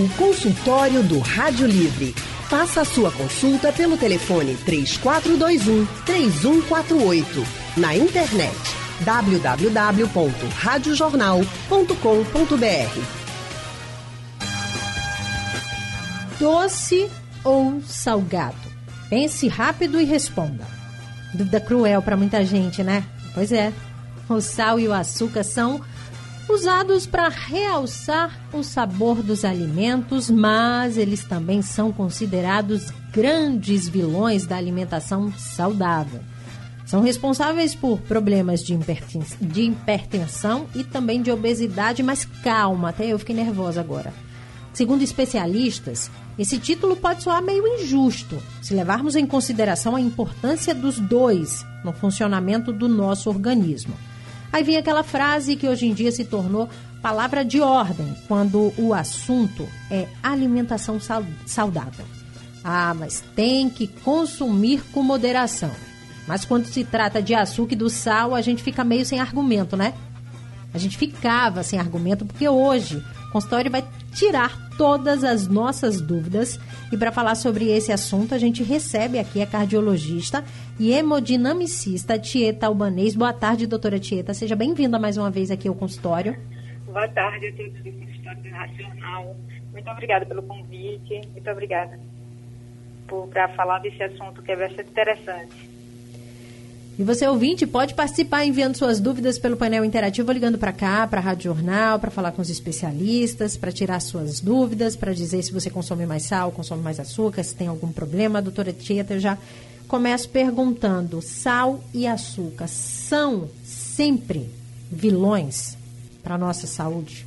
O consultório do Rádio Livre. Faça a sua consulta pelo telefone 3421 3148. Na internet www.radiojornal.com.br. Doce ou salgado? Pense rápido e responda. Dúvida cruel para muita gente, né? Pois é. O sal e o açúcar são usados para realçar o sabor dos alimentos, mas eles também são considerados grandes vilões da alimentação saudável. São responsáveis por problemas de, hipertensão e também de obesidade, mas calma, até eu fiquei nervosa agora. Segundo especialistas, esse título pode soar meio injusto se levarmos em consideração a importância dos dois no funcionamento do nosso organismo. Aí vem aquela frase que hoje em dia se tornou palavra de ordem quando o assunto é alimentação saudável. Ah, mas tem que consumir com moderação. Mas quando se trata de açúcar e do sal, a gente fica meio sem argumento, né? A gente ficava sem argumento porque hoje o consultório vai tirar todas as nossas dúvidas. E para falar sobre esse assunto, a gente recebe aqui a cardiologista e hemodinamicista Tieta Albanês. Boa tarde, doutora Tieta. Seja bem-vinda mais uma vez aqui ao consultório. Boa tarde a todos do consultório Nacional. Muito obrigada pelo convite. Muito obrigada para falar desse assunto que é bastante interessante. E você, ouvinte, pode participar enviando suas dúvidas pelo painel interativo, ligando para cá, para a Rádio Jornal, para falar com os especialistas, para tirar suas dúvidas, para dizer se você consome mais sal, consome mais açúcar, se tem algum problema. A doutora Tieta já começo perguntando: sal e açúcar são sempre vilões para nossa saúde?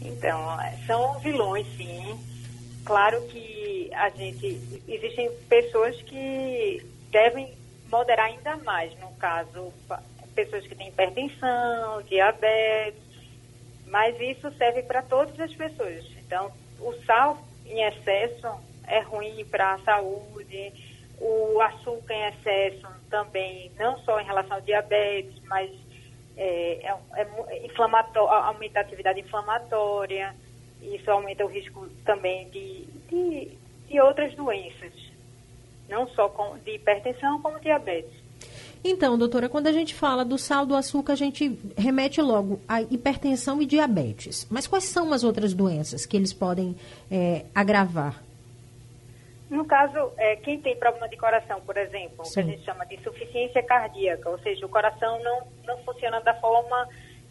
Então, são vilões, sim. Claro que a gente. Existem pessoas que devem moderar ainda mais, no caso, pessoas que têm hipertensão, diabetes, mas isso serve para todas as pessoas. Então, o sal em excesso é ruim para a saúde, o açúcar em excesso também, não só em relação ao diabetes, mas é, é, é inflamatório, aumenta a atividade inflamatória, isso aumenta o risco também de, de, de outras doenças não só com, de hipertensão, como diabetes. Então, doutora, quando a gente fala do sal do açúcar, a gente remete logo a hipertensão e diabetes. Mas quais são as outras doenças que eles podem é, agravar? No caso, é, quem tem problema de coração, por exemplo, Sim. que a gente chama de insuficiência cardíaca, ou seja, o coração não, não funciona da forma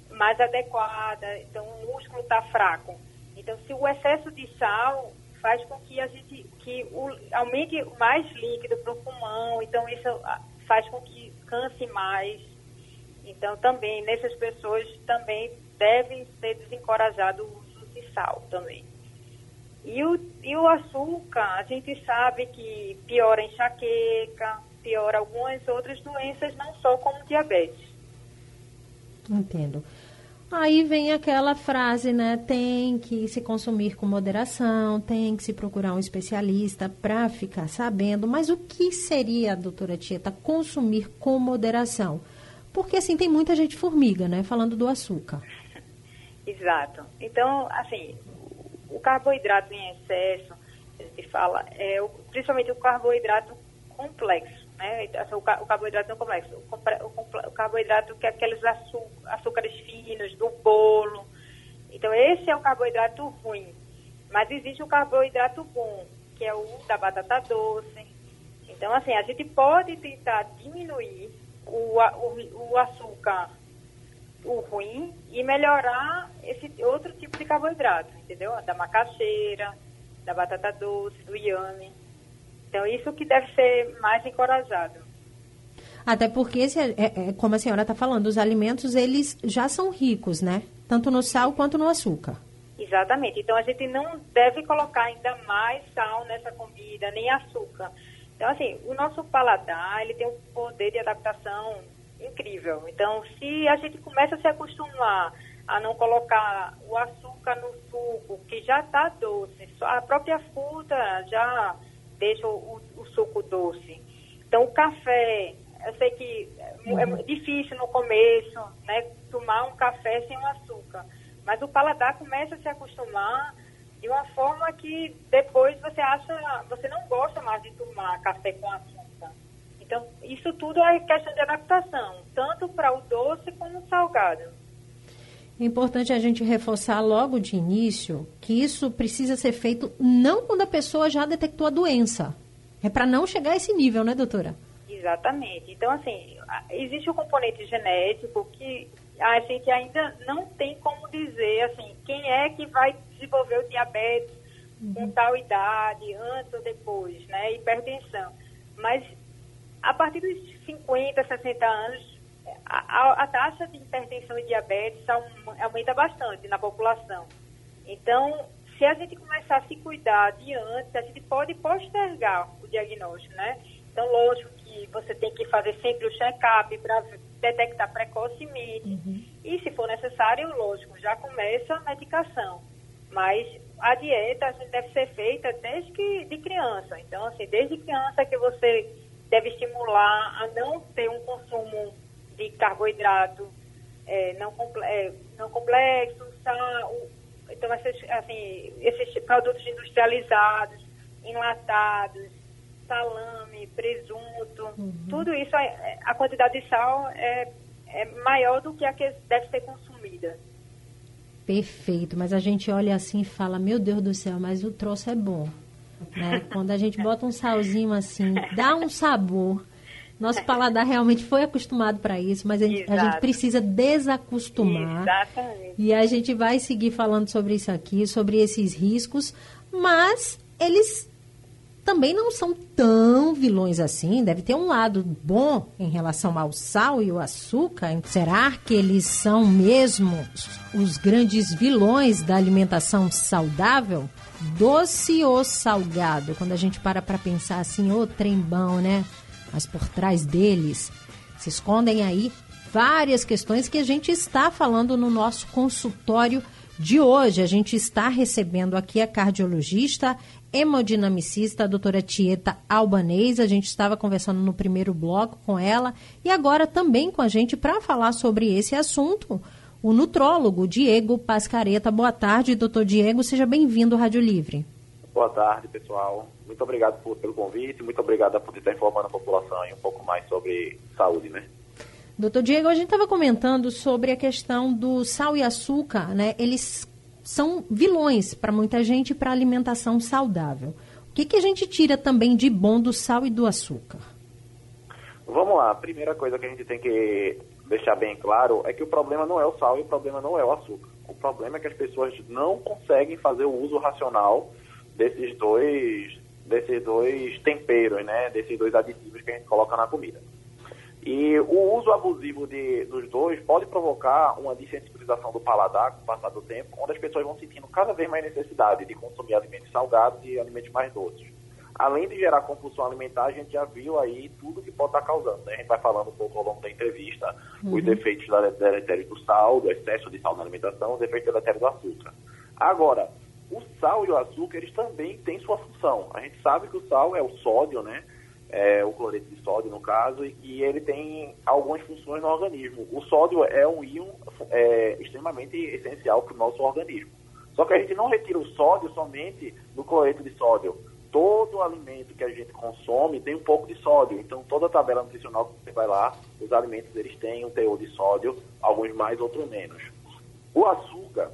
mais adequada, então o músculo está fraco. Então, se o excesso de sal faz com que a gente que o, aumente mais líquido para o pulmão, então isso faz com que canse mais. Então também nessas pessoas também devem ser desencorajado o uso de sal também. E o, e o açúcar, a gente sabe que piora enxaqueca, piora algumas outras doenças, não só como diabetes. Entendo. Aí vem aquela frase, né? Tem que se consumir com moderação, tem que se procurar um especialista para ficar sabendo. Mas o que seria, doutora Tieta, consumir com moderação? Porque assim tem muita gente formiga, né? Falando do açúcar. Exato. Então, assim, o carboidrato em excesso, a gente fala, é, principalmente o carboidrato complexo né? O carboidrato não complexo. O carboidrato que é aqueles açúcares finos do bolo. Então, esse é o carboidrato ruim. Mas existe o carboidrato bom, que é o da batata doce. Então, assim, a gente pode tentar diminuir o, o, o açúcar, o ruim, e melhorar esse outro tipo de carboidrato, entendeu? Da macaxeira, da batata doce, do iame. Então, isso que deve ser mais encorajado. Até porque, é, é, como a senhora está falando, os alimentos, eles já são ricos, né? Tanto no sal quanto no açúcar. Exatamente. Então, a gente não deve colocar ainda mais sal nessa comida, nem açúcar. Então, assim, o nosso paladar, ele tem um poder de adaptação incrível. Então, se a gente começa a se acostumar a não colocar o açúcar no suco, que já está doce, a própria fruta já deixa o, o, suco doce. Então, o café, eu sei que é uhum. é difícil no começo, né, tomar um café sem o açúcar, mas o paladar começa a se acostumar de uma forma que depois você acha, você não gosta mais de tomar café com açúcar. Então, isso tudo é questão de adaptação, tanto para o doce como o salgado. É importante a gente reforçar logo de início que isso precisa ser feito não quando a pessoa já detectou a doença. É para não chegar a esse nível, né, doutora? Exatamente. Então, assim, existe o um componente genético que a gente ainda não tem como dizer, assim, quem é que vai desenvolver o diabetes uhum. com tal idade, antes ou depois, né, hipertensão. Mas a partir dos 50, 60 anos, a, a, taxa de hipertensão e diabetes aumenta bastante na população. Então, se a gente começar a se cuidar de antes, a gente pode postergar o diagnóstico, né? Então, lógico que você tem que fazer sempre o check-up para detectar precocemente. Uhum. E, se for necessário, lógico, já começa a medicação. Mas a dieta a gente deve ser feita desde que de criança. Então, assim, desde criança que você deve estimular a não ter um consumo de carboidrato é, não, comple é, não complexo, sal, então esses, assim, esses produtos industrializados, enlatados, salame, presunto, uhum. tudo isso, é, a quantidade de sal é, é maior do que a que deve ser consumida. Perfeito, mas a gente olha assim e fala, meu Deus do céu, mas o troço é bom. Né? Quando a gente bota um salzinho assim, dá um sabor. Nosso paladar realmente foi acostumado para isso, mas a gente, a gente, precisa desacostumar. Exatamente. E a gente vai seguir falando sobre isso aqui, sobre esses riscos, mas eles também não são tão vilões assim. Deve ter um lado bom em relação ao sal e o açúcar. Será que eles são mesmo os grandes vilões da alimentação saudável? Doce ou salgado? Quando a gente para para pensar assim, ô trembão, né? Mas por trás deles se escondem aí várias questões que a gente está falando no nosso consultório de hoje. A gente está recebendo aqui a cardiologista, hemodinamicista, a doutora Tieta Albanês. A gente estava conversando no primeiro bloco com ela e agora também com a gente para falar sobre esse assunto. O nutrólogo Diego Pascareta. Boa tarde, doutor Diego. Seja bem-vindo ao Rádio Livre. Boa tarde, pessoal. Muito obrigado por, pelo convite, muito obrigado por estar informando a população um pouco mais sobre saúde, né? Doutor Diego, a gente estava comentando sobre a questão do sal e açúcar, né? Eles são vilões para muita gente para alimentação saudável. O que, que a gente tira também de bom do sal e do açúcar? Vamos lá. A primeira coisa que a gente tem que deixar bem claro é que o problema não é o sal e o problema não é o açúcar. O problema é que as pessoas não conseguem fazer o uso racional desses dois desses dois temperos, né, desses dois aditivos que a gente coloca na comida. E o uso abusivo de, dos dois pode provocar uma desensibilização do paladar com o passar do tempo, onde as pessoas vão sentindo cada vez mais necessidade de consumir alimentos salgados e alimentos mais doces. Além de gerar compulsão alimentar, a gente já viu aí tudo que pode estar causando. Né? A gente vai falando um pouco ao longo da entrevista, uhum. os efeitos deletérios do sal, do excesso de sal na alimentação, os efeitos deletérios do açúcar. Agora, o sal e o açúcar, eles também têm sua função. A gente sabe que o sal é o sódio, né? É, o cloreto de sódio, no caso, e, ele tem algumas funções no organismo. O sódio é um íon é, extremamente essencial para o nosso organismo. Só que a gente não retira o sódio somente do cloreto de sódio. Todo alimento que a gente consome tem um pouco de sódio. Então, toda a tabela nutricional que você vai lá, os alimentos eles têm um teor de sódio, alguns mais, outros menos. O açúcar,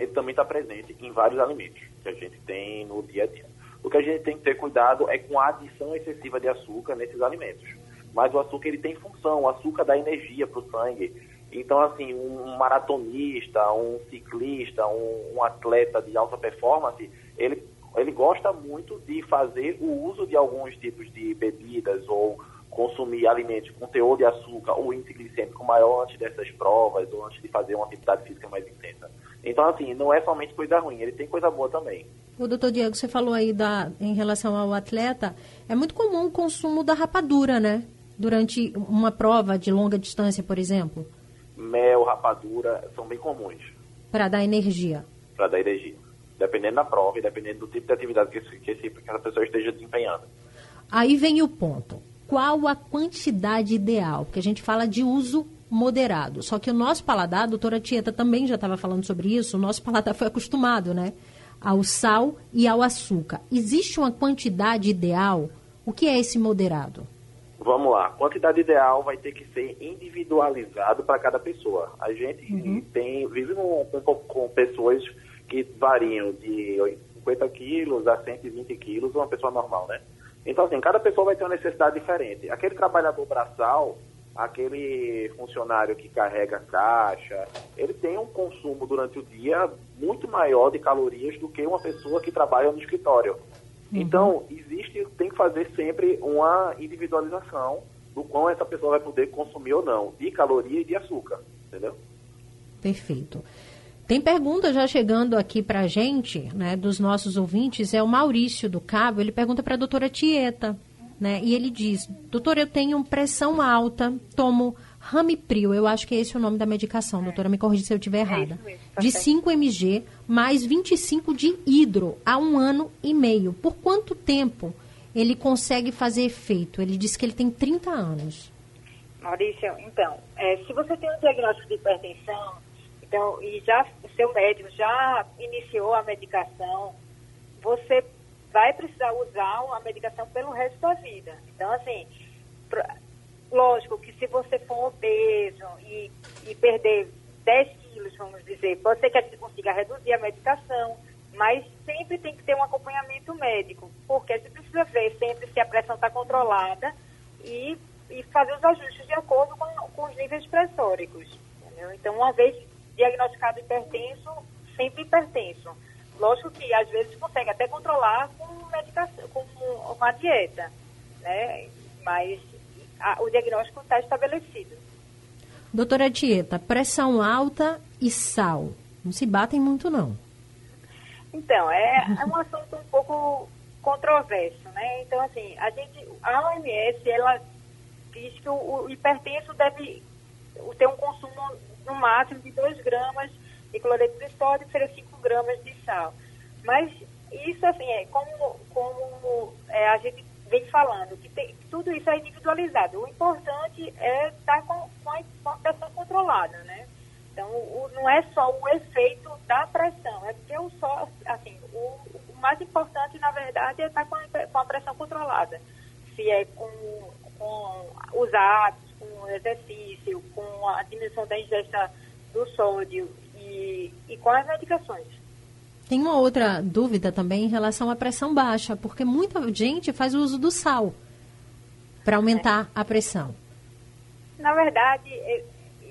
ele também está presente em vários alimentos que a gente tem no dia a dia. O que a gente tem que ter cuidado é com a adição excessiva de açúcar nesses alimentos. Mas o açúcar ele tem função, o açúcar dá energia para o sangue. Então, assim, um maratonista, um ciclista, um, um, atleta de alta performance, ele, ele gosta muito de fazer o uso de alguns tipos de bebidas ou consumir alimentos com teor de açúcar ou índice glicêmico maior antes dessas provas ou antes de fazer uma atividade física mais intensa. Então, assim, não é somente coisa ruim, ele tem coisa boa também. O doutor Diego, você falou aí da, em relação ao atleta, é muito comum o consumo da rapadura, né? Durante uma prova de longa distância, por exemplo. Mel, rapadura, são bem comuns. Para dar energia. Para dar energia. Dependendo da prova e dependendo do tipo de atividade que, que, que essa pessoa esteja desempenhando. Aí vem o ponto. Qual a quantidade ideal? Porque a gente fala de uso moderado. Só que o nosso paladar, a doutora Tieta também já estava falando sobre isso, o nosso paladar foi acostumado, né? ao sal e ao açúcar. Existe uma quantidade ideal? O que é esse moderado? Vamos lá. Quantidade ideal vai ter que ser individualizado para cada pessoa. A gente uhum. tem vive com, com, com, pessoas que variam de 50 quilos a 120 quilos, uma pessoa normal, né? Então, assim, cada pessoa vai ter uma necessidade diferente. Aquele trabalhador braçal, aquele funcionário que carrega caixa, ele tem um consumo durante o dia muito maior de calorias do que uma pessoa que trabalha no escritório. Uhum. Então, existe, tem que fazer sempre uma individualização do quão essa pessoa vai poder consumir ou não, de caloria e de açúcar, entendeu? Perfeito. Tem pergunta já chegando aqui para a gente, né, dos nossos ouvintes, é o Maurício do Cabo, ele pergunta para a doutora Tieta, né, e ele diz, doutor, eu tenho pressão alta, tomo Ramipril, eu acho que é esse o nome da medicação, doutora, me corrija se eu estiver é errada. É mesmo, tá de 5 mg mais 25 de hidro há um ano e meio. Por quanto tempo ele consegue fazer efeito? Ele diz que ele tem 30 anos. Maurício, então, é, se você tem um diagnóstico de hipertensão, então, e já o seu médico já iniciou a medicação, você vai precisar usar a medicação pelo resto da vida. Então, assim, lógico que se você for obeso e, e perder 10 quilos, vamos dizer, pode ser que a gente consiga reduzir a medicação, mas sempre tem que ter um acompanhamento médico, porque a gente precisa ver sempre se a pressão está controlada e, e fazer os ajustes de acordo com, com os níveis pressóricos. Entendeu? Então, uma vez diagnosticado hipertenso, sempre hipertenso. Lógico que às vezes consegue até controlar com medicação, com uma dieta, né? Mas a, o diagnóstico está estabelecido. Doutora Tieta, pressão alta e sal não se batem muito não. Então, é, é um assunto um pouco controverso, né? Então, assim, a gente, a OMS, ela diz que o, o hipertenso deve ter um consumo no máximo de 2 gramas de cloreto de sódio e 5 gramas de sal. Mas isso, assim, é como, como é, a gente vem falando, que tem, tudo isso é individualizado. O importante é estar com, com, a, com a pressão controlada, né? Então, o, não é só o efeito da pressão, é porque o só, assim, o, o mais importante, na verdade, é estar com a, com a pressão controlada. Se é com, com os hábitos, com o exercício, com a diminuição da ingesta do sódio e, e com as medicações. Tem uma outra dúvida também em relação à pressão baixa, porque muita gente faz uso do sal para aumentar é. a pressão. Na verdade, é,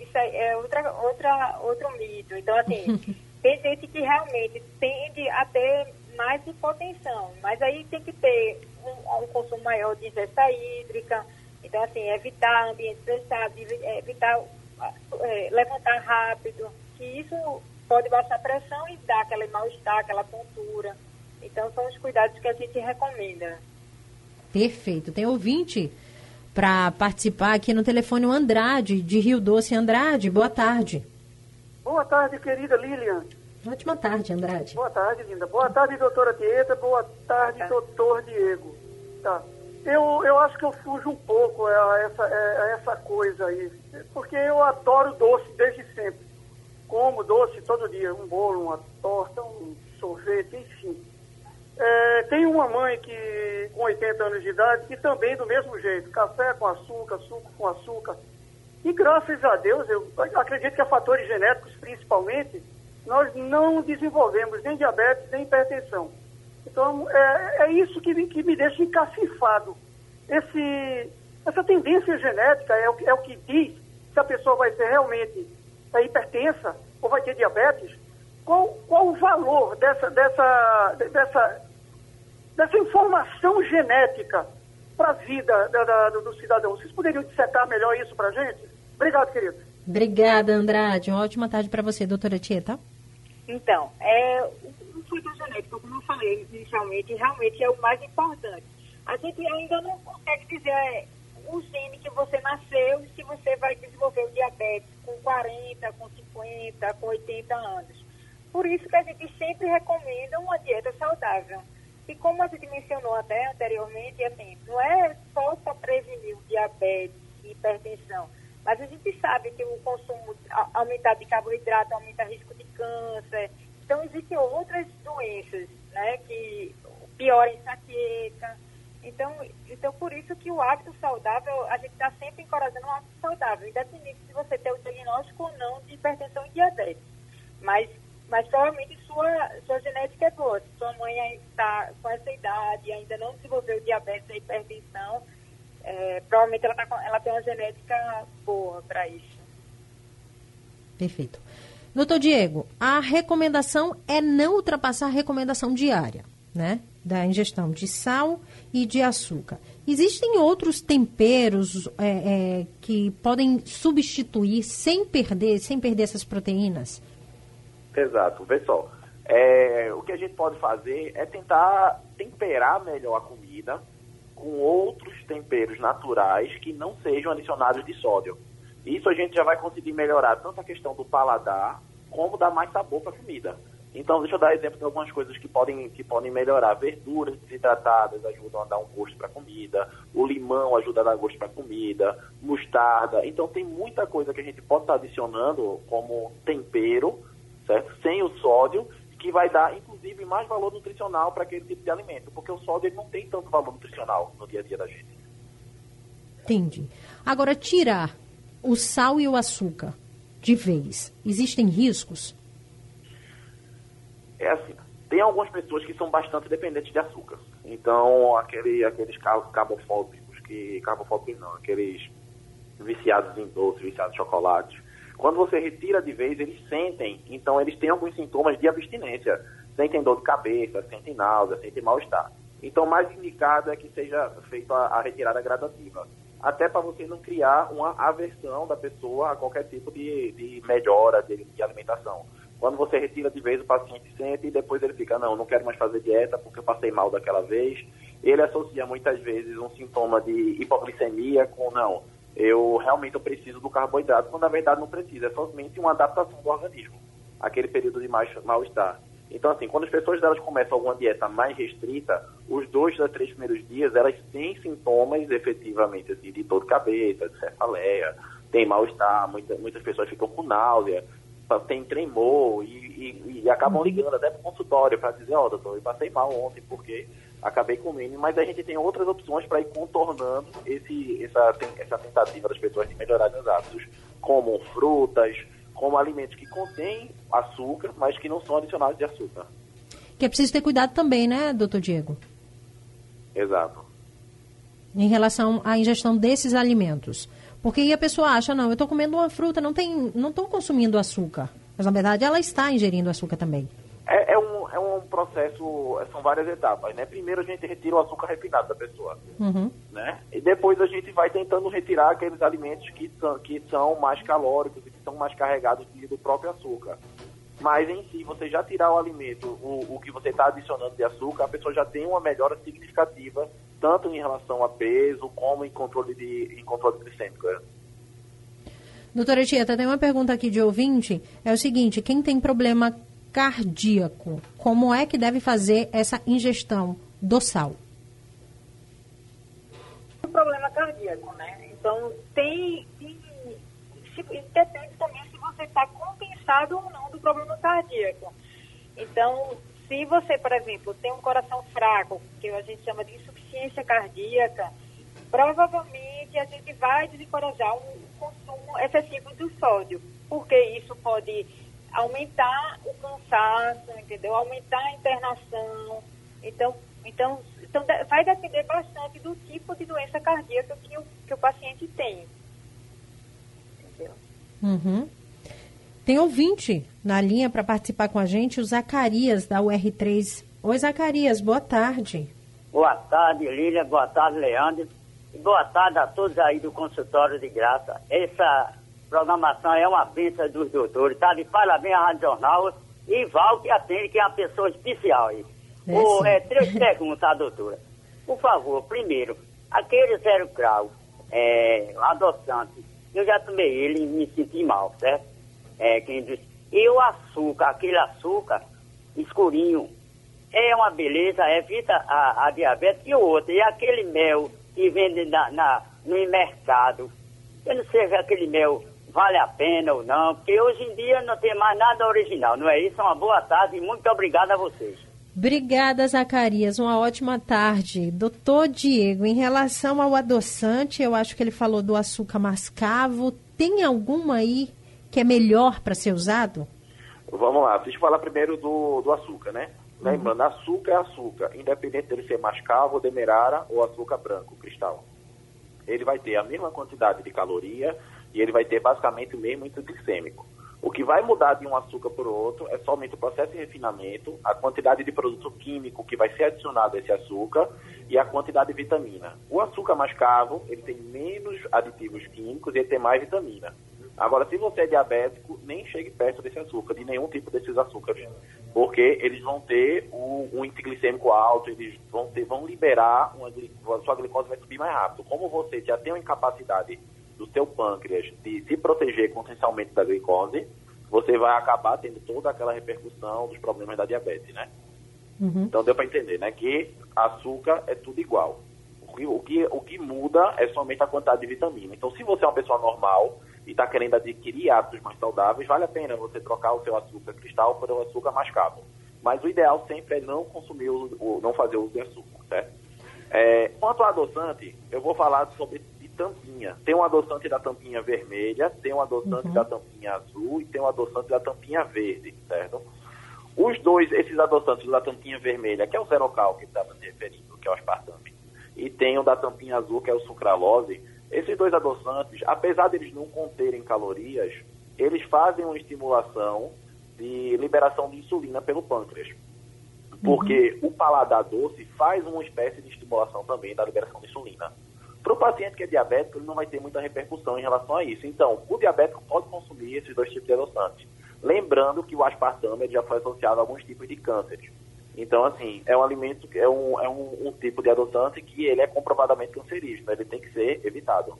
isso é outra, outra, outro mito. Então, assim, tem gente que realmente tende a ter mais hipotensão, mas aí tem que ter um, um consumo maior de ingesta hídrica, então, assim, evitar ambientes estressados, evitar é, levantar rápido, que isso pode baixar a pressão e dar aquele mal-estar, aquela tontura. Então, são os cuidados que a gente recomenda. Perfeito. Tem ouvinte para participar aqui no telefone o Andrade, de Rio Doce. Andrade, boa tarde. Boa tarde, querida Lilian. Ótima tarde, Andrade. Boa tarde, linda. Boa tarde, doutora Tieta. Boa tarde, é. doutor Diego. Tá. Eu, eu acho que eu fujo um pouco a essa, a essa coisa aí, porque eu adoro doce desde sempre. Como doce todo dia, um bolo, uma torta, um sorvete, enfim. É, tem uma mãe que com 80 anos de idade que também do mesmo jeito, café com açúcar, suco com açúcar. E graças a Deus, eu acredito que a fatores genéticos principalmente, nós não desenvolvemos nem diabetes nem hipertensão. Então, é, é isso que, que me deixa encacifado. Esse, essa tendência genética é o, é o que diz se a pessoa vai ser realmente é, hipertensa ou vai ter diabetes. Qual, qual o valor dessa, dessa, dessa, dessa informação genética para a vida da, da, do cidadão? Vocês poderiam dissecar melhor isso para a gente? Obrigado, querido. Obrigada, Andrade. Uma ótima tarde para você, doutora Tieta. Então, é, fluido genético, como eu falei inicialmente, realmente é o mais importante. A gente ainda não consegue dizer é, o gene que você nasceu e se você vai desenvolver o diabetes com 40, com 50, com 80 anos. Por isso que a gente sempre recomenda uma dieta saudável. E como a gente mencionou até anteriormente, assim, não é só para prevenir o diabetes e hipertensão, mas a gente sabe que o consumo aumentado de carboidrato aumenta risco de câncer, Então, existem outras doenças, né, que pior enxaqueca. Então, então, por isso que o hábito saudável, a gente está sempre encorajando um hábito saudável, independente se você tem o diagnóstico ou não de hipertensão e diabetes. Mas, mas provavelmente sua, sua genética é boa. Se sua mãe está com essa idade ainda não desenvolveu diabetes e hipertensão, é, provavelmente ela, tá, ela tem uma genética boa para isso. Perfeito. Doutor Diego, a recomendação é não ultrapassar a recomendação diária, né? Da ingestão de sal e de açúcar. Existem outros temperos é, é, que podem substituir sem perder, sem perder essas proteínas? Exato. Só. É, o que a gente pode fazer é tentar temperar melhor a comida com outros temperos naturais que não sejam adicionados de sódio. Isso a gente já vai conseguir melhorar tanto a questão do paladar, como dar mais sabor para a comida. Então, deixa eu dar exemplo de algumas coisas que podem, que podem melhorar. Verduras desidratadas ajudam a dar um gosto para a comida, o limão ajuda a dar gosto para a comida, mostarda. Então, tem muita coisa que a gente pode estar adicionando como tempero, certo? Sem o sódio, que vai dar, inclusive, mais valor nutricional para aquele tipo de alimento, porque o sódio ele não tem tanto valor nutricional no dia a dia da gente. Entendi. Agora, tirar o sal e o açúcar de vez, existem riscos? É assim, tem algumas pessoas que são bastante dependentes de açúcar. Então, aquele, aqueles carbofóbicos, que, carbofóbicos não, aqueles viciados em doce, viciados em chocolate, quando você retira de vez, eles sentem, então eles têm alguns sintomas de abstinência. Sentem dor de cabeça, sentem náusea, sentem mal-estar. Então, mais indicado é que seja feita a, retirada gradativa até para você não criar uma aversão da pessoa a qualquer tipo de, de melhora de, de, alimentação. Quando você retira de vez, o paciente sente e depois ele fica, não, não quero mais fazer dieta porque eu passei mal daquela vez. Ele associa muitas vezes um sintoma de hipoglicemia com, não, eu realmente eu preciso do carboidrato, quando na verdade não precisa, é somente uma adaptação do organismo, aquele período de mal-estar. Então, assim, quando as pessoas delas começam alguma dieta mais restrita, os dois a três primeiros dias, elas têm sintomas efetivamente assim, de dor de cabeça, de cefaleia, tem mal-estar, muita, muitas pessoas ficam com náusea, tem tremor e, e, e acabam ligando até para o consultório para dizer, ó, oh, doutor, eu passei mal ontem porque acabei comendo, mas a gente tem outras opções para ir contornando esse, essa, essa tentativa das pessoas de melhorar os hábitos, como frutas, como alimentos que contêm açúcar, mas que não são adicionados de açúcar. Que é preciso ter cuidado também, né, doutor Diego? Exato. Em relação à ingestão desses alimentos. Porque aí a pessoa acha, não, eu estou comendo uma fruta, não tem, não estou consumindo açúcar. Mas na verdade ela está ingerindo açúcar também. É, é, um, é um processo, são várias etapas, né? Primeiro a gente retira o açúcar refinado da pessoa, uhum. né? E depois a gente vai tentando retirar aqueles alimentos que são, que são mais calóricos e que são mais carregados do próprio açúcar. Mas em si, você já tirar o alimento, o, o que você está adicionando de açúcar, a pessoa já tem uma melhora significativa, tanto em relação a peso, como em controle, de, em controle glicêmico. Né? Doutora Tieta, tem uma pergunta aqui de ouvinte. É o seguinte, quem tem problema cardíaco, como é que deve fazer essa ingestão do sal? O problema cardíaco, né? Então, tem, tem depende também se você está compensado ou não do problema cardíaco. Então, se você, por exemplo, tem um coração fraco, que a gente chama de insuficiência cardíaca, provavelmente a gente vai desencorajar um consumo excessivo do sódio, porque isso pode aumentar o cansaço, entendeu? Aumentar a internação. Então, então, então vai depender bastante do tipo de doença cardíaca que o, que o paciente tem. Entendeu? Uhum. Tem ouvinte na linha para participar com a gente, o Zacarias, da UR3. Oi, Zacarias, boa tarde. Boa tarde, Lília. Boa tarde, Leandro. E boa tarde a todos aí do consultório de graça. Essa programação é uma bênção dos doutores. Tá de parabéns à Rádio Jornal e Val que atende, que é uma pessoa especial aí. É, o, é, três perguntas à doutora. Por favor, primeiro, aquele zero grau, é, adoçante, eu já tomei ele e me senti mal, certo? É, quem diz, e o açúcar, aquele açúcar escurinho, é uma beleza, evita a, a diabetes e outro, e aquele mel que vende na, na, no mercado, eu não sei aquele mel vale a pena ou não, porque hoje em dia não tem mais nada original, não é isso? Uma boa tarde e muito obrigado a vocês. Obrigada, Zacarias. Uma ótima tarde. Doutor Diego, em relação ao adoçante, eu acho que ele falou do açúcar mascavo. Tem alguma aí que é melhor para ser usado? Vamos lá, deixa eu falar primeiro do, do açúcar, né? Uhum. Lembrando, açúcar é açúcar, independente dele ser mascavo, demerara ou açúcar branco, cristal. Ele vai ter a mesma quantidade de caloria e ele vai ter basicamente o mesmo índice glicêmico. O que vai mudar de um açúcar para o outro é somente o processo de refinamento, a quantidade de produto químico que vai ser adicionado a esse açúcar e a quantidade de vitamina. O açúcar mascavo, ele tem menos aditivos químicos e ele tem mais vitamina. Agora, se você é diabético, nem chegue perto desse açúcar, de nenhum tipo desses açúcares, porque eles vão ter um, um índice glicêmico alto, eles vão, ter, vão liberar, uma, a sua glicose vai subir mais rápido. Como você já tem uma incapacidade do seu pâncreas de se proteger potencialmente da glicose, você vai acabar tendo toda aquela repercussão dos problemas da diabetes, né? Uhum. Então deu para entender, né? Que açúcar é tudo igual. O que, o, que, o que muda é somente a quantidade de vitamina. Então, se você é uma pessoa normal e está querendo adquirir hábitos mais saudáveis, vale a pena você trocar o seu açúcar cristal por um açúcar mascavo. Mas o ideal sempre é não consumir, o, não fazer uso de açúcar, certo? É, quanto ao adoçante, eu vou falar sobre tampinha. Tem um adoçante da tampinha vermelha, tem um adoçante uhum. da tampinha azul e tem um adoçante da tampinha verde, certo? Os dois, esses adoçantes da tampinha vermelha, que é o Zerocal que estava se referindo, que é o aspartame, e tem o da tampinha azul, que é o sucralose, esses dois adoçantes, apesar de eles não conterem calorias, eles fazem uma estimulação de liberação de insulina pelo pâncreas. Porque uhum. o paladar doce faz uma espécie de estimulação também da liberação de insulina. Para o paciente que é diabético, ele não vai ter muita repercussão em relação a isso. Então, o diabético pode consumir esses dois tipos de adoçantes. Lembrando que o aspartame já foi associado a alguns tipos de cânceres. Então, assim, é um alimento, é um, é um, um tipo de adoçante que ele é comprovadamente cancerígeno, ele tem que ser evitado.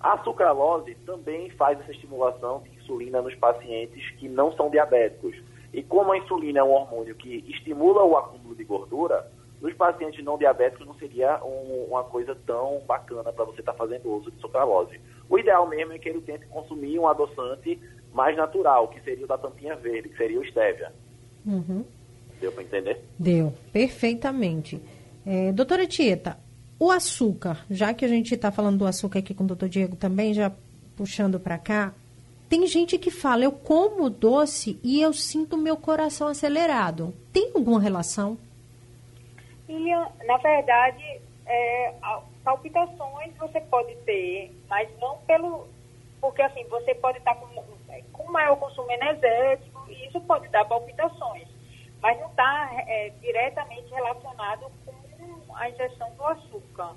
A sucralose também faz essa estimulação de insulina nos pacientes que não são diabéticos. E como a insulina é um hormônio que estimula o acúmulo de gordura, nos pacientes não diabéticos não seria um, uma coisa tão bacana para você estar tá fazendo uso de sucralose. O ideal mesmo é que ele tente consumir um adoçante mais natural, que seria o da tampinha verde, que seria o stevia. Uhum. Deu para entender? Deu, perfeitamente. É, doutora Tieta, o açúcar, já que a gente está falando do açúcar aqui com o doutor Diego também, já puxando para cá, tem gente que fala, eu como doce e eu sinto meu coração acelerado. Tem alguma relação? E, na verdade, é, palpitações você pode ter, mas não pelo. Porque assim, você pode estar com, com maior consumo energético e isso pode dar palpitações. Mas não está é, diretamente relacionado com a injeção do açúcar.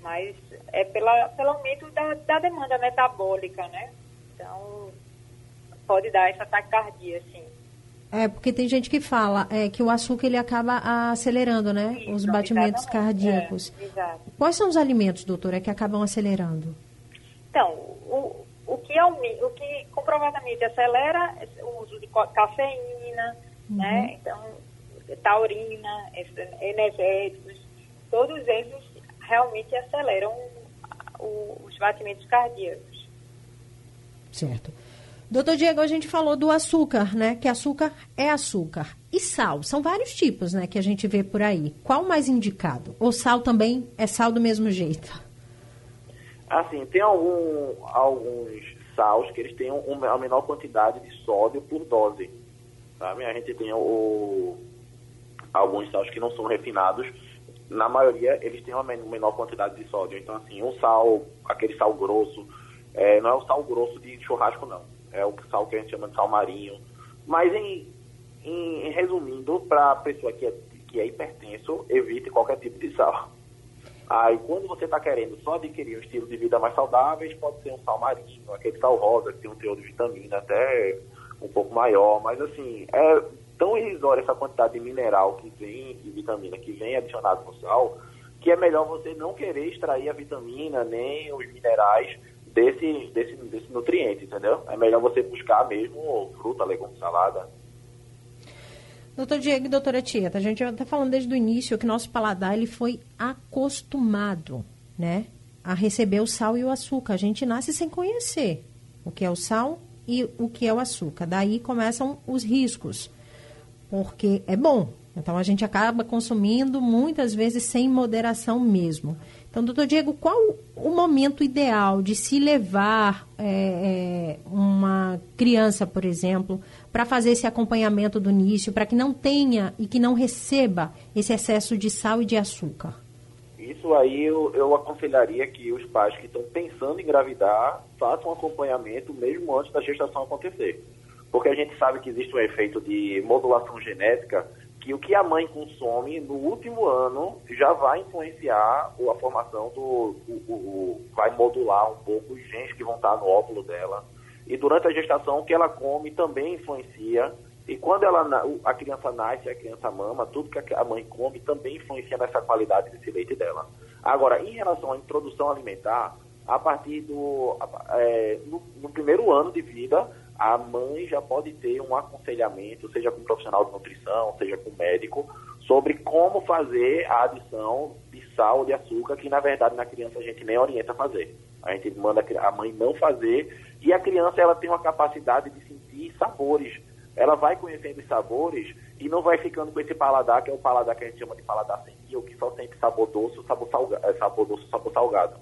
Mas é pela, pelo aumento da, da demanda metabólica, né? Então, pode dar essa taquicardia, sim. É, porque tem gente que fala é, que o açúcar ele acaba acelerando, né? Isso, os batimentos cardíacos. É, Quais são os alimentos, doutora, que acabam acelerando? Então, o, o, que, é o, o que comprovadamente acelera é o uso de cafeína, uhum. né? Então, taurina, energéticos, todos eles realmente aceleram os batimentos cardíacos. Certo. Doutor Diego, a gente falou do açúcar, né? Que açúcar é açúcar. E sal? São vários tipos, né? Que a gente vê por aí. Qual o mais indicado? Ou sal também é sal do mesmo jeito? Assim, tem algum, alguns sals que eles têm uma, a menor quantidade de sódio por dose. Sabe? A gente tem o, alguns sals que não são refinados. Na maioria, eles têm uma menor quantidade de sódio. Então, assim, um sal, aquele sal grosso, é, não é o sal grosso de churrasco, não é o sal que a gente chama de sal marinho. Mas, em, em, em resumindo, para a pessoa que é, que é hipertenso, evite qualquer tipo de sal. Aí, quando você está querendo só adquirir um estilo de vida mais saudável, pode ser um sal marinho, aquele sal rosa que tem um teor de vitamina até um pouco maior, mas assim, é tão irrisória essa quantidade de mineral que vem, e vitamina que vem adicionado no sal, que é melhor você não querer extrair a vitamina nem os minerais desse, desse, desse nutriente, entendeu? É melhor você buscar mesmo fruta, legume, salada. Doutor Diego e doutora Tieta, a gente está falando desde o início que nosso paladar ele foi acostumado, né, a receber o sal e o açúcar. A gente nasce sem conhecer. o que é o sal e o que é o açúcar. Daí começam os riscos, porque é bom. Então a gente acaba consumindo muitas vezes sem moderação mesmo. Então, doutor Diego, qual o momento ideal de se levar é, é, uma criança, por exemplo, para fazer esse acompanhamento do início, para que não tenha e que não receba esse excesso de sal e de açúcar? Isso aí eu, eu aconselharia que os pais que estão pensando em engravidar façam um acompanhamento mesmo antes da gestação acontecer. Porque a gente sabe que existe um efeito de modulação genética que o que a mãe consome no último ano já vai influenciar a formação do. O, o, o, vai modular um pouco os genes que vão estar no óvulo dela. E durante a gestação, o que ela come também influencia. E quando ela, a criança nasce, a criança mama, tudo que a mãe come também influencia nessa qualidade desse leite dela. Agora, em relação à introdução alimentar, a partir do. É, no, no primeiro ano de vida, a mãe já pode ter um aconselhamento, seja com um profissional de nutrição, seja com um médico, sobre como fazer a adição de sal ou de açúcar, que na verdade na criança a gente nem orienta a fazer. A gente manda a mãe não fazer e a criança ela tem uma capacidade de sentir sabores. Ela vai conhecendo os sabores e não vai ficando com esse paladar, que é o paladar que a gente chama de paladar sensível, que só sente sabor doce, sabor salgado, é, sabor doce, sabor salgado.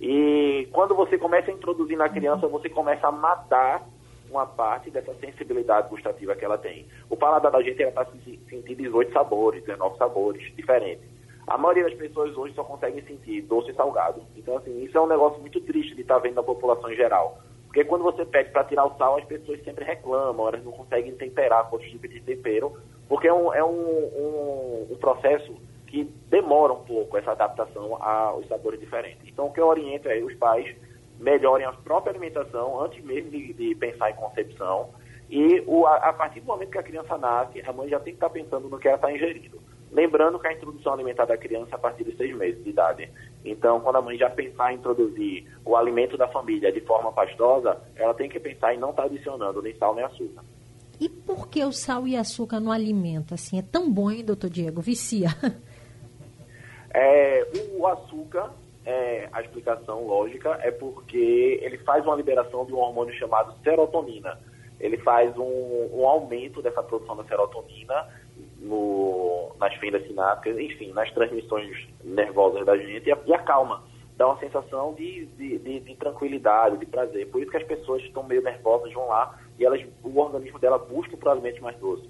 E quando você começa a introduzir na criança, você começa a matar uma parte dessa sensibilidade gustativa que ela tem. O paladar da gente está sentindo 18 sabores, 19 sabores diferentes. A maioria das pessoas hoje só conseguem sentir doce e salgado. Então, assim, isso é um negócio muito triste de estar tá vendo na população em geral. Porque quando você pede para tirar o sal, as pessoas sempre reclamam, elas não conseguem temperar com outros tipos de tempero, porque é um, é um, um, um processo que demora um pouco essa adaptação aos sabores diferentes. Então, o que eu oriento é os pais melhorem a própria alimentação antes mesmo de, de pensar em concepção. E o, a, a, partir do momento que a criança nasce, a mãe já tem que estar pensando no que ela está ingerindo. Lembrando que a introdução alimentar da criança é a partir de seis meses de idade. Então, quando a mãe já pensar em introduzir o alimento da família de forma pastosa, ela tem que pensar em não estar tá adicionando nem sal nem açúcar. E por que o sal e açúcar no alimento? Assim, é tão bom, hein, doutor Diego? Vicia. É, o açúcar é, a explicação lógica é porque ele faz uma liberação de um hormônio chamado serotonina. Ele faz um, um aumento dessa produção da serotonina no, nas fendas sinápticas, enfim, nas transmissões nervosas da gente e, e acalma. Dá uma sensação de, de, de, de, tranquilidade, de prazer. Por isso que as pessoas estão meio nervosas, vão lá e elas, o organismo dela busca por alimentos mais doces.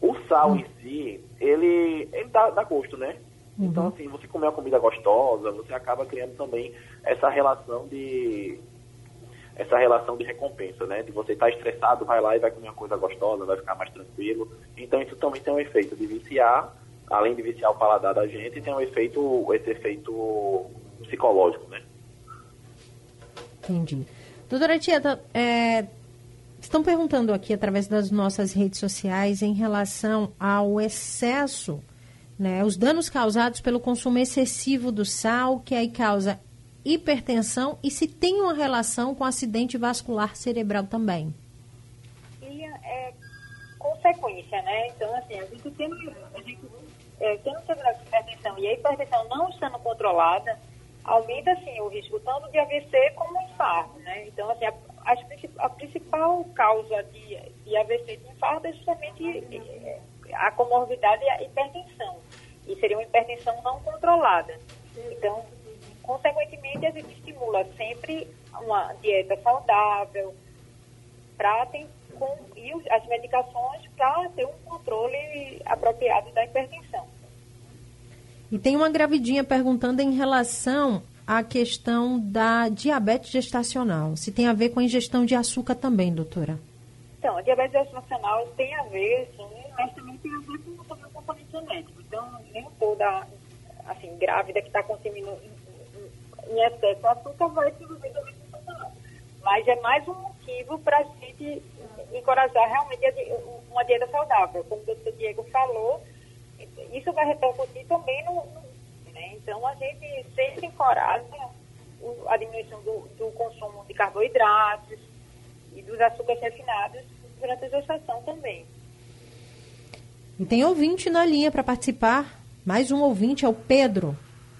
O sal em si, ele, ele dá, dá gosto, né? Uhum. Então, assim, você comer uma comida gostosa, você acaba criando também essa relação de essa relação de recompensa, né? De você estar tá estressado, vai lá e vai comer uma coisa gostosa, vai ficar mais tranquilo. Então isso também tem um efeito de viciar, além de viciar o paladar da gente, tem um efeito, esse efeito psicológico, né? Entendi. Doutora Tieta, é, estão perguntando aqui através das nossas redes sociais em relação ao excesso né, os danos causados pelo consumo excessivo do sal, que aí causa hipertensão e se tem uma relação com acidente vascular cerebral também. E é consequência, né? Então, assim, a gente tem, a gente, é, tendo hipertensão e a hipertensão não estando controlada, aumenta, assim, o risco tanto de AVC como infarto, né? Então, assim, a, a, a principal causa de, de AVC e de infarto é justamente é, a comorbidade e a hipertensão. E seria uma hipertensão não controlada. Então, consequentemente, a gente estimula sempre uma dieta saudável pra ter, com, e as medicações para ter um controle apropriado da hipertensão. E tem uma gravidinha perguntando em relação à questão da diabetes gestacional. Se tem a ver com a ingestão de açúcar também, doutora? Então, a diabetes gestacional tem a ver, sim, mas também tem a ver com o componente genético. Então, nem toda, assim, grávida que está consumindo em, excesso açúcar vai gestacional. Mas é mais um motivo para a gente encorajar realmente uma dieta saudável. Como o doutor Diego falou, isso vai repercutir também no... Né? Então, a gente sempre encoraja a diminuição do, do consumo de carboidratos e dos açúcares refinados durante a gestação também. E tem ouvinte na linha para participar. Mais um ouvinte é o Pedro.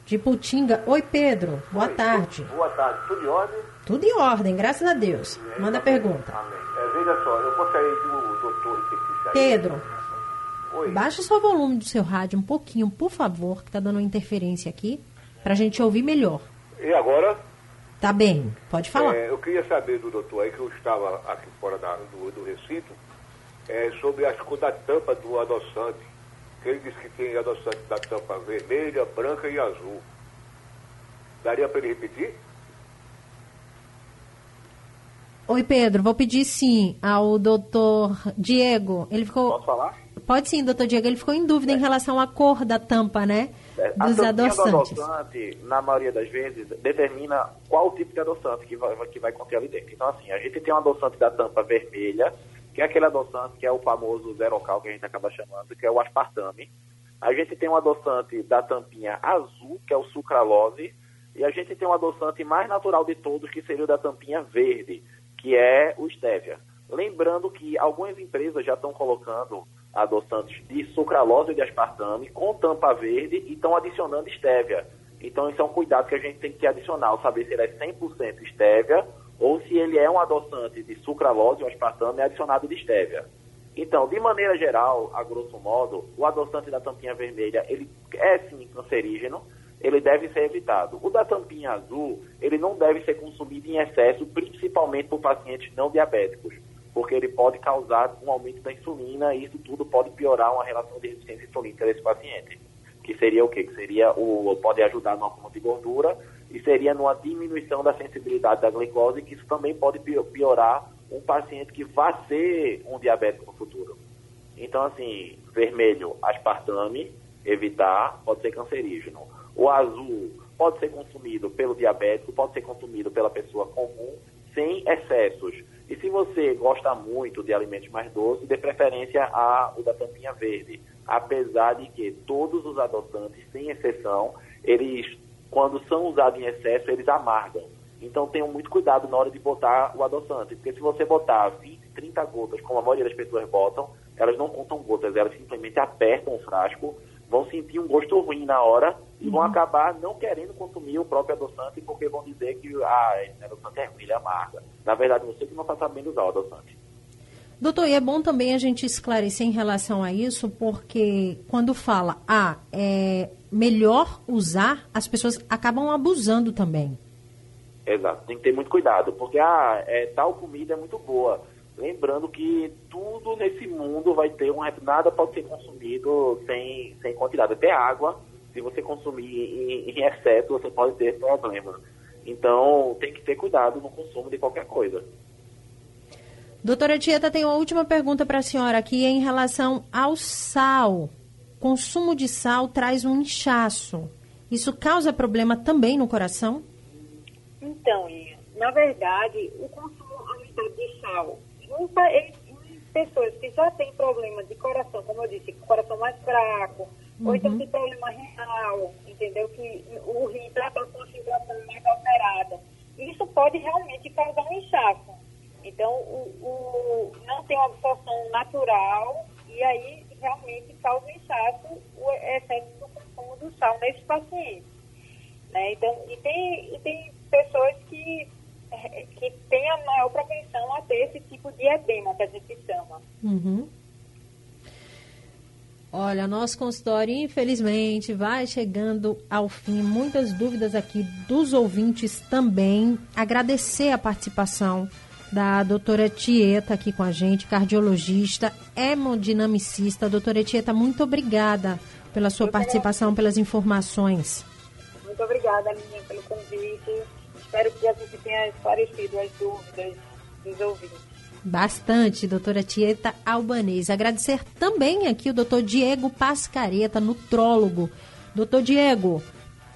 De Putinga. Oi, Pedro. Boa Oi, tarde. Boa tarde. Tudo em ordem? Tudo em ordem, graças a Deus. Manda a pergunta. Amém. É, veja só, eu gostaria de o doutor. Pedro, Oi. baixa só o volume do seu rádio um pouquinho, por favor, que tá dando uma interferência aqui, pra gente ouvir melhor. E agora, Tá bem, pode falar. é, eu queria saber do doutor aí, que eu estava aqui fora da- do, do recinto, é, sobre cores da tampa do adoçante. Ele disse que tem adoçante da tampa vermelha, branca e azul. Daria para ele repetir? Oi, Pedro, vou pedir sim ao doutor Diego. Ele ficou. Posso falar? Pode sim, doutor Diego. Ele ficou em dúvida em relação à cor da tampa, né? É, a Dos tampinha adoçantes. do adoçante, na maioria das vezes, determina qual tipo de adoçante que vai, que vai conter ali dentro. Então, assim, a gente tem um adoçante da tampa vermelha, que é aquele adoçante que é o famoso zerocal, que a gente acaba chamando, que é o aspartame. A gente tem um adoçante da tampinha azul, que é o sucralose. E a gente tem um adoçante mais natural de todos, que seria o da tampinha verde, que é o stevia. Lembrando que algumas empresas já estão colocando adoçantes de sucralose e de aspartame com tampa verde e estão adicionando stevia. Então, isso é um cuidado que a gente tem que ter adicional, saber se ele é 100% stevia ou se ele é um adoçante de sucralose ou aspartame adicionado de stevia. Então, de maneira geral, a grosso modo, o adoçante da tampinha vermelha, ele é sim cancerígeno, ele deve ser evitado. O da tampinha azul, ele não deve ser consumido em excesso, principalmente por pacientes não diabéticos, porque ele pode causar um aumento da insulina e isso tudo pode piorar uma relação de resistência insulínica desse paciente. Que seria o quê? Que seria o pode ajudar no acúmulo de gordura e seria numa diminuição da sensibilidade da glicose, que isso também pode pio- piorar um paciente que vai ser um diabético no futuro. Então, assim, vermelho, aspartame, evitar, pode ser cancerígeno. O azul pode ser consumido pelo diabético, pode ser consumido pela pessoa comum, sem excessos. E se você gosta muito de alimentos mais doces, dê preferência a o da tampinha verde. Apesar de que todos os adoçantes, sem exceção, eles, quando são usados em excesso, eles amargam. Então tenham muito cuidado na hora de botar o adoçante, porque se você botar 20, 30 gotas, como a maioria das pessoas botam, elas não contam gotas, elas simplesmente apertam o frasco, vão sentir um gosto ruim na hora e vão acabar não querendo consumir o próprio adoçante porque vão dizer que ah, esse adoçante é ruim, ele amarga. Na verdade, você que não está sabendo usar o adoçante. Doutor, e é bom também a gente esclarecer em relação a isso, porque quando fala, ah, é melhor usar, as pessoas acabam abusando também. Exato, tem que ter muito cuidado, porque ah, é, tal comida é muito boa. Lembrando que tudo nesse mundo vai ter um nada pode ser consumido sem, sem quantidade. Até água, se você consumir em, em excesso, você pode ter problema. Então tem que ter cuidado no consumo de qualquer coisa. Doutora Tieta, tem uma última pergunta para a senhora aqui em relação ao sal. Consumo de sal traz um inchaço. Isso causa problema também no coração? Então, na verdade, o consumo aumentado de sal, em, pessoas que já têm problema de coração, como eu disse, coração mais fraco, ou então tem problema renal, entendeu? Que o rim está com a mais alterada. Isso pode realmente causar um inchaço. Então, o, o- não tem uma absorção natural e aí realmente causa inchaço o excesso do consumo do sal nesses pacientes né? Então, e tem, e tem pessoas que, eh, que têm a maior propensão a ter esse tipo de edema que a gente chama. Uhum. Olha, nosso consultório, infelizmente, vai chegando ao fim. Muitas dúvidas aqui dos ouvintes também. Agradecer a participação da doutora Tieta aqui com a gente, cardiologista, hemodinamicista. Doutora Tieta, muito obrigada pela sua participação, pelas informações. Muito obrigada, Aninha, pelo convite. Espero que a gente tenha esclarecido as dúvidas dos ouvintes. Bastante, doutora Tieta Albanese. Agradecer também aqui o doutor Diego Pascareta, nutrólogo. Doutor Diego,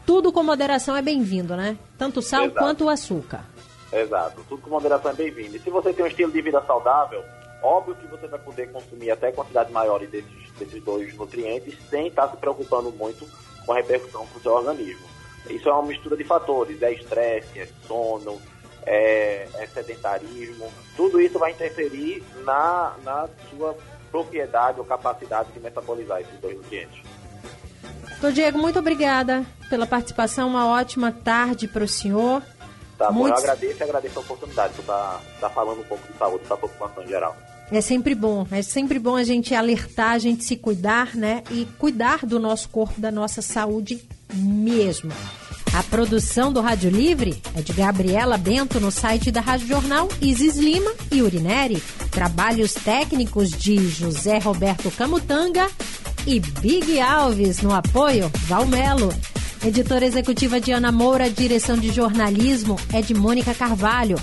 tudo com moderação é bem-vindo, né? Tanto o sal Exato. quanto o açúcar. Exato, tudo com moderação é bem-vindo. E se você tem um estilo de vida saudável, óbvio que você vai poder consumir até quantidades maiores desses, desses dois nutrientes sem estar se preocupando muito com a repercussão para o seu organismo. Isso é uma mistura de fatores, é estresse, é sono, é, é sedentarismo, tudo isso vai interferir na, na sua propriedade ou capacidade de metabolizar esses dois nutrientes. Doutor Diego, muito obrigada pela participação. Uma ótima tarde para o senhor. Tá Muito- bom, eu agradeço e agradeço a oportunidade por estar tá falando um pouco de saúde para a população em geral. É sempre bom, é sempre bom a gente alertar, a gente se cuidar, né? E cuidar do nosso corpo, da nossa saúde mesmo. A produção do Rádio Livre é de Gabriela Bento no site da Rádio Jornal, Isis Lima e Urineri. Trabalhos técnicos de José Roberto Camutanga e Big Alves no apoio Valmelo. Editora executiva de Ana Moura, direção de jornalismo é de Mônica Carvalho.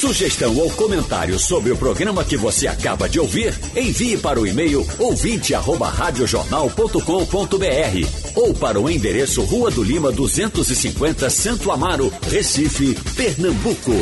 Sugestão ou comentário sobre o programa que você acaba de ouvir, envie para o e-mail ouvinte@radiojornal.com.br ou para o endereço Rua do Lima 250, Santo Amaro, Recife, Pernambuco.